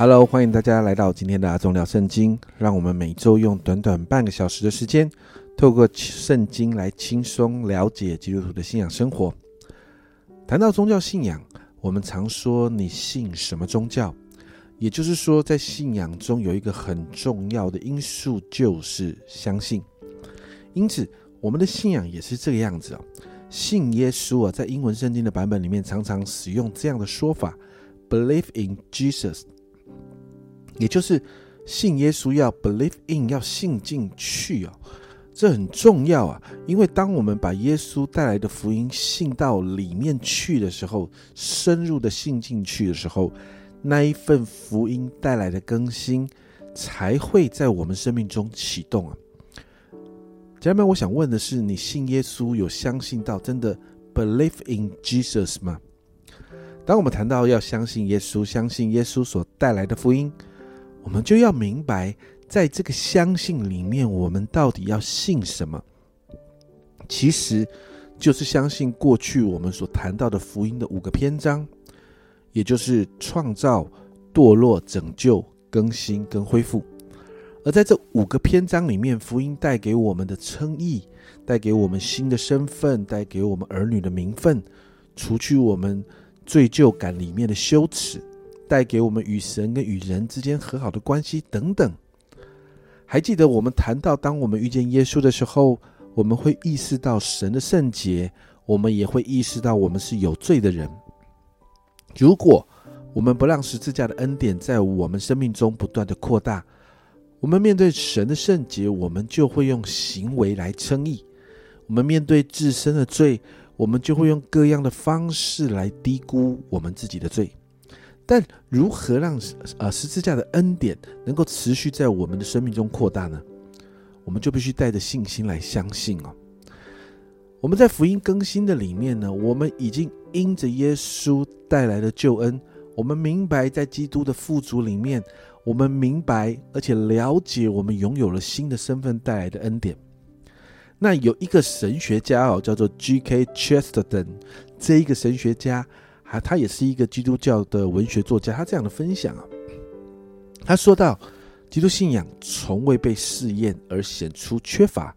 Hello，欢迎大家来到今天的阿忠聊圣经。让我们每周用短短半个小时的时间，透过圣经来轻松了解基督徒的信仰生活。谈到宗教信仰，我们常说你信什么宗教，也就是说，在信仰中有一个很重要的因素，就是相信。因此，我们的信仰也是这个样子哦。信耶稣啊，在英文圣经的版本里面，常常使用这样的说法：believe in Jesus。也就是信耶稣要 believe in 要信进去哦，这很重要啊！因为当我们把耶稣带来的福音信到里面去的时候，深入的信进去的时候，那一份福音带来的更新才会在我们生命中启动啊！家人们，我想问的是，你信耶稣有相信到真的 believe in Jesus 吗？当我们谈到要相信耶稣，相信耶稣所带来的福音。我们就要明白，在这个相信里面，我们到底要信什么？其实就是相信过去我们所谈到的福音的五个篇章，也就是创造、堕落、拯救、更新跟恢复。而在这五个篇章里面，福音带给我们的称义，带给我们新的身份，带给我们儿女的名分，除去我们罪疚感里面的羞耻。带给我们与神跟与人之间和好的关系等等。还记得我们谈到，当我们遇见耶稣的时候，我们会意识到神的圣洁，我们也会意识到我们是有罪的人。如果我们不让十字架的恩典在我们生命中不断的扩大，我们面对神的圣洁，我们就会用行为来称义；我们面对自身的罪，我们就会用各样的方式来低估我们自己的罪。但如何让呃十字架的恩典能够持续在我们的生命中扩大呢？我们就必须带着信心来相信哦。我们在福音更新的里面呢，我们已经因着耶稣带来的救恩，我们明白在基督的富足里面，我们明白而且了解我们拥有了新的身份带来的恩典。那有一个神学家哦，叫做 G.K. Chesterton，这一个神学家。啊，他也是一个基督教的文学作家。他这样的分享啊，他说到，基督信仰从未被试验而显出缺乏，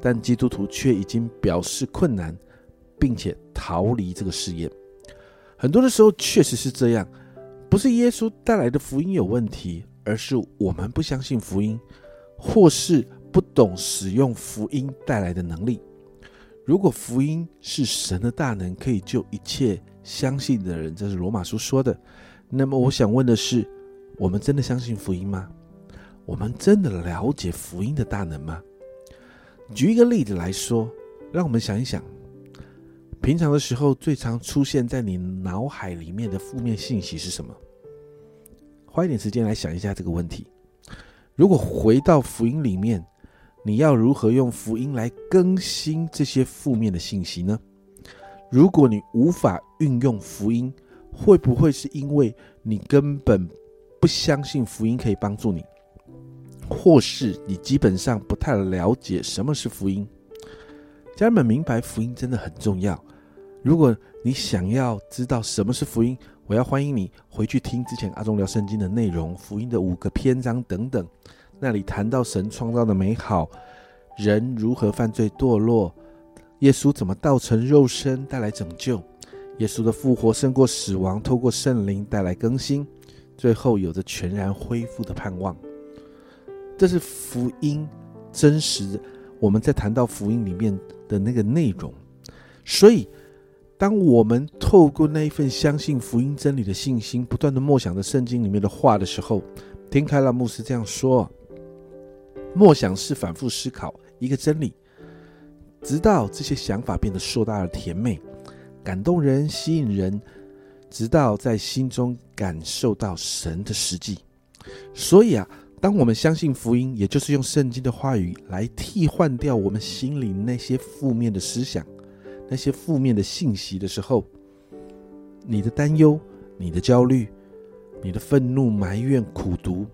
但基督徒却已经表示困难，并且逃离这个试验。很多的时候确实是这样，不是耶稣带来的福音有问题，而是我们不相信福音，或是不懂使用福音带来的能力。如果福音是神的大能，可以救一切。相信的人，这是罗马书说的。那么，我想问的是：我们真的相信福音吗？我们真的了解福音的大能吗？举一个例子来说，让我们想一想，平常的时候最常出现在你脑海里面的负面信息是什么？花一点时间来想一下这个问题。如果回到福音里面，你要如何用福音来更新这些负面的信息呢？如果你无法运用福音，会不会是因为你根本不相信福音可以帮助你，或是你基本上不太了解什么是福音？家人们明白福音真的很重要。如果你想要知道什么是福音，我要欢迎你回去听之前阿忠聊圣经的内容，福音的五个篇章等等，那里谈到神创造的美好，人如何犯罪堕落。耶稣怎么道成肉身带来拯救？耶稣的复活胜过死亡，透过圣灵带来更新，最后有着全然恢复的盼望。这是福音真实。我们在谈到福音里面的那个内容，所以当我们透过那一份相信福音真理的信心，不断的默想着圣经里面的话的时候，听开了牧师这样说：默想是反复思考一个真理。直到这些想法变得硕大而甜美，感动人、吸引人，直到在心中感受到神的实际。所以啊，当我们相信福音，也就是用圣经的话语来替换掉我们心里那些负面的思想、那些负面的信息的时候，你的担忧、你的焦虑、你的愤怒、埋怨、苦读、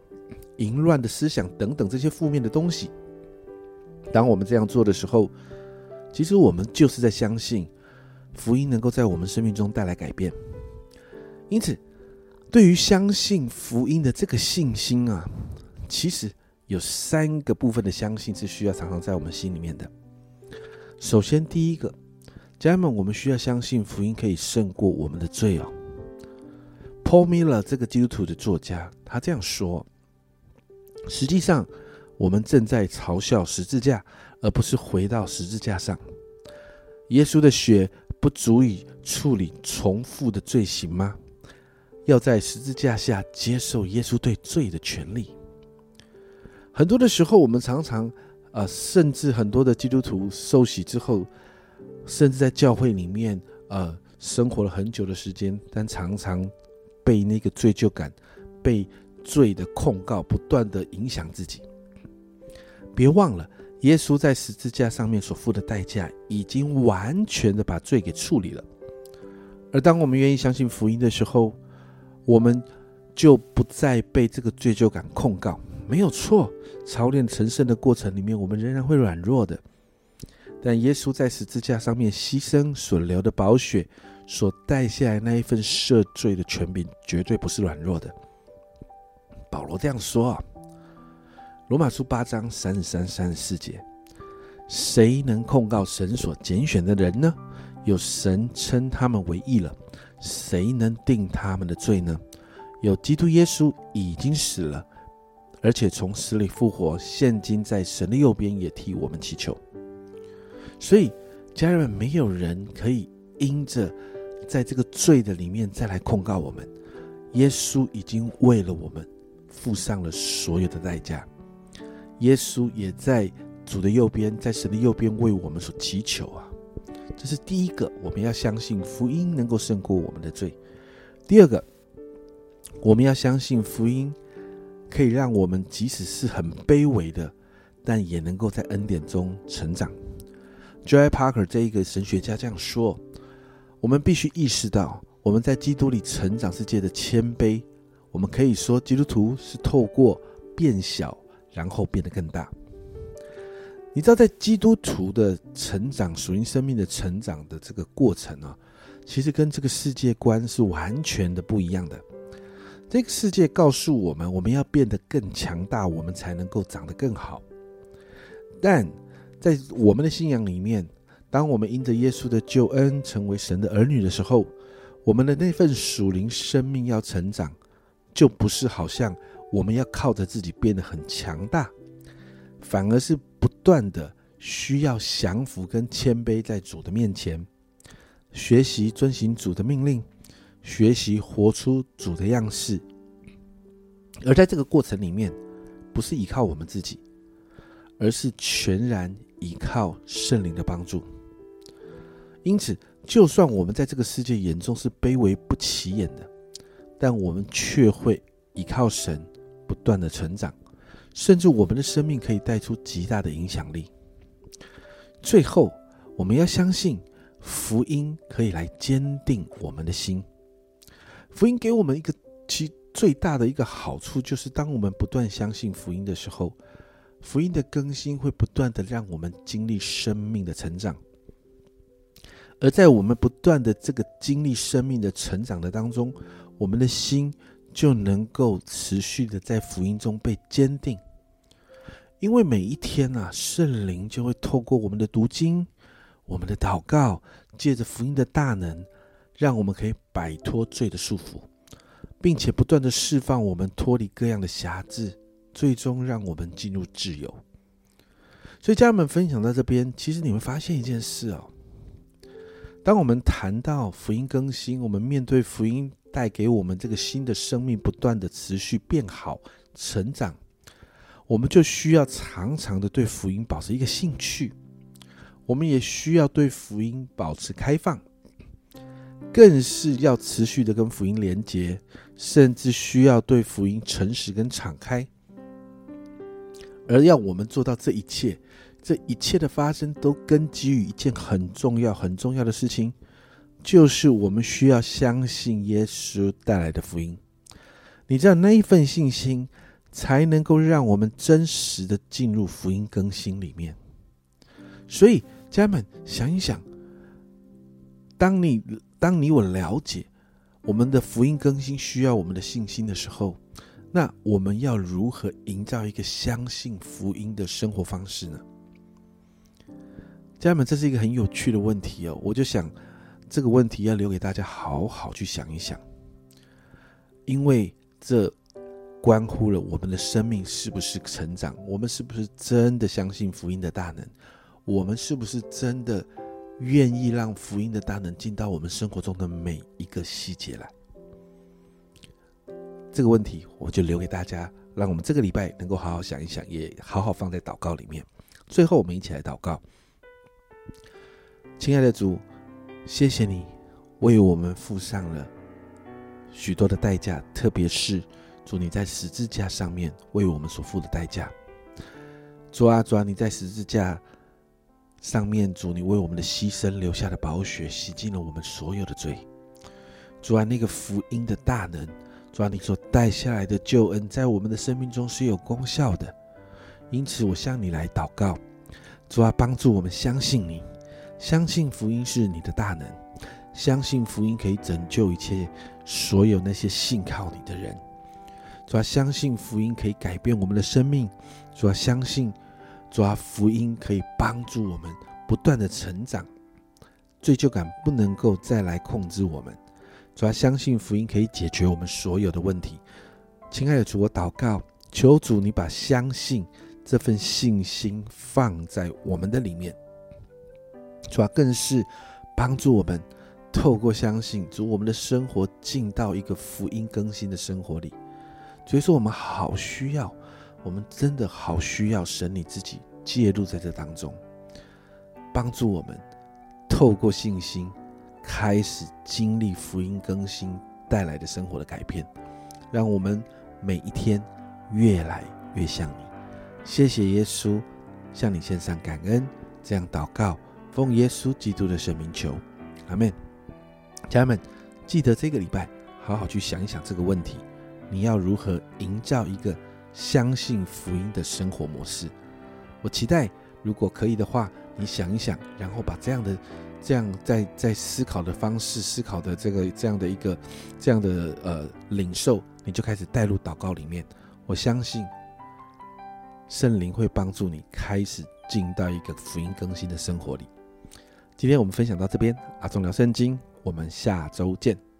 淫乱的思想等等这些负面的东西，当我们这样做的时候，其实我们就是在相信福音能够在我们生命中带来改变。因此，对于相信福音的这个信心啊，其实有三个部分的相信是需要常常在我们心里面的。首先，第一个，家人们，我们需要相信福音可以胜过我们的罪哦。Paul Miller 这个基督徒的作家，他这样说：实际上，我们正在嘲笑十字架，而不是回到十字架上。耶稣的血不足以处理重复的罪行吗？要在十字架下接受耶稣对罪的权利。很多的时候，我们常常，呃，甚至很多的基督徒受洗之后，甚至在教会里面，呃，生活了很久的时间，但常常。被那个罪疚感、被罪的控告不断的影响自己。别忘了，耶稣在十字架上面所付的代价，已经完全的把罪给处理了。而当我们愿意相信福音的时候，我们就不再被这个罪疚感控告。没有错，操练成圣的过程里面，我们仍然会软弱的。但耶稣在十字架上面牺牲所流的宝血。所带下来那一份赦罪的权柄，绝对不是软弱的。保罗这样说啊，《罗马书》八章三十三、三十四节：谁能控告神所拣选的人呢？有神称他们为义了，谁能定他们的罪呢？有基督耶稣已经死了，而且从死里复活，现今在神的右边，也替我们祈求。所以，家人们，没有人可以因着。在这个罪的里面再来控告我们，耶稣已经为了我们付上了所有的代价，耶稣也在主的右边，在神的右边为我们所祈求啊。这是第一个，我们要相信福音能够胜过我们的罪。第二个，我们要相信福音可以让我们即使是很卑微的，但也能够在恩典中成长。Joy Parker 这一个神学家这样说。我们必须意识到，我们在基督里成长是借的谦卑。我们可以说，基督徒是透过变小，然后变得更大。你知道，在基督徒的成长、属灵生命的成长的这个过程啊，其实跟这个世界观是完全的不一样的。这个世界告诉我们，我们要变得更强大，我们才能够长得更好。但在我们的信仰里面，当我们因着耶稣的救恩成为神的儿女的时候，我们的那份属灵生命要成长，就不是好像我们要靠着自己变得很强大，反而是不断的需要降服跟谦卑在主的面前，学习遵行主的命令，学习活出主的样式。而在这个过程里面，不是依靠我们自己，而是全然依靠圣灵的帮助。因此，就算我们在这个世界眼中是卑微不起眼的，但我们却会依靠神不断的成长，甚至我们的生命可以带出极大的影响力。最后，我们要相信福音可以来坚定我们的心。福音给我们一个其最大的一个好处，就是当我们不断相信福音的时候，福音的更新会不断的让我们经历生命的成长。而在我们不断的这个经历生命的成长的当中，我们的心就能够持续的在福音中被坚定。因为每一天啊，圣灵就会透过我们的读经、我们的祷告，借着福音的大能，让我们可以摆脱罪的束缚，并且不断的释放我们脱离各样的辖制，最终让我们进入自由。所以家人们分享到这边，其实你会发现一件事哦。当我们谈到福音更新，我们面对福音带给我们这个新的生命，不断的持续变好、成长，我们就需要常常的对福音保持一个兴趣，我们也需要对福音保持开放，更是要持续的跟福音连接，甚至需要对福音诚实跟敞开，而要我们做到这一切。这一切的发生都根基于一件很重要、很重要的事情，就是我们需要相信耶稣带来的福音。你知道那一份信心，才能够让我们真实的进入福音更新里面。所以，家人们想一想，当你当你我了解我们的福音更新需要我们的信心的时候，那我们要如何营造一个相信福音的生活方式呢？家人们，这是一个很有趣的问题哦。我就想这个问题要留给大家好好去想一想，因为这关乎了我们的生命是不是成长，我们是不是真的相信福音的大能，我们是不是真的。愿意让福音的大能进到我们生活中的每一个细节来，这个问题我就留给大家，让我们这个礼拜能够好好想一想，也好好放在祷告里面。最后，我们一起来祷告：亲爱的主，谢谢你为我们付上了许多的代价，特别是主你在十字架上面为我们所付的代价。主啊，主啊，你在十字架。上面主，你为我们的牺牲留下的宝血，洗净了我们所有的罪。主啊，那个福音的大能，主啊，你所带下来的救恩，在我们的生命中是有功效的。因此，我向你来祷告，主啊，帮助我们相信你，相信福音是你的大能，相信福音可以拯救一切所有那些信靠你的人。主要，相信福音可以改变我们的生命。主要，相信。主要，福音可以帮助我们不断的成长，罪疚感不能够再来控制我们。主要，相信福音可以解决我们所有的问题。亲爱的主，我祷告，求主你把相信这份信心放在我们的里面。主啊，更是帮助我们透过相信主，我们的生活进到一个福音更新的生活里。所以说，我们好需要。我们真的好需要神你自己介入在这当中，帮助我们透过信心开始经历福音更新带来的生活的改变，让我们每一天越来越像你。谢谢耶稣，向你献上感恩，这样祷告，奉耶稣基督的圣名求，阿门。家人们，记得这个礼拜好好去想一想这个问题，你要如何营造一个。相信福音的生活模式，我期待，如果可以的话，你想一想，然后把这样的、这样在在思考的方式、思考的这个这样的一个这样的呃领受，你就开始带入祷告里面。我相信圣灵会帮助你开始进到一个福音更新的生活里。今天我们分享到这边，阿忠聊圣经，我们下周见。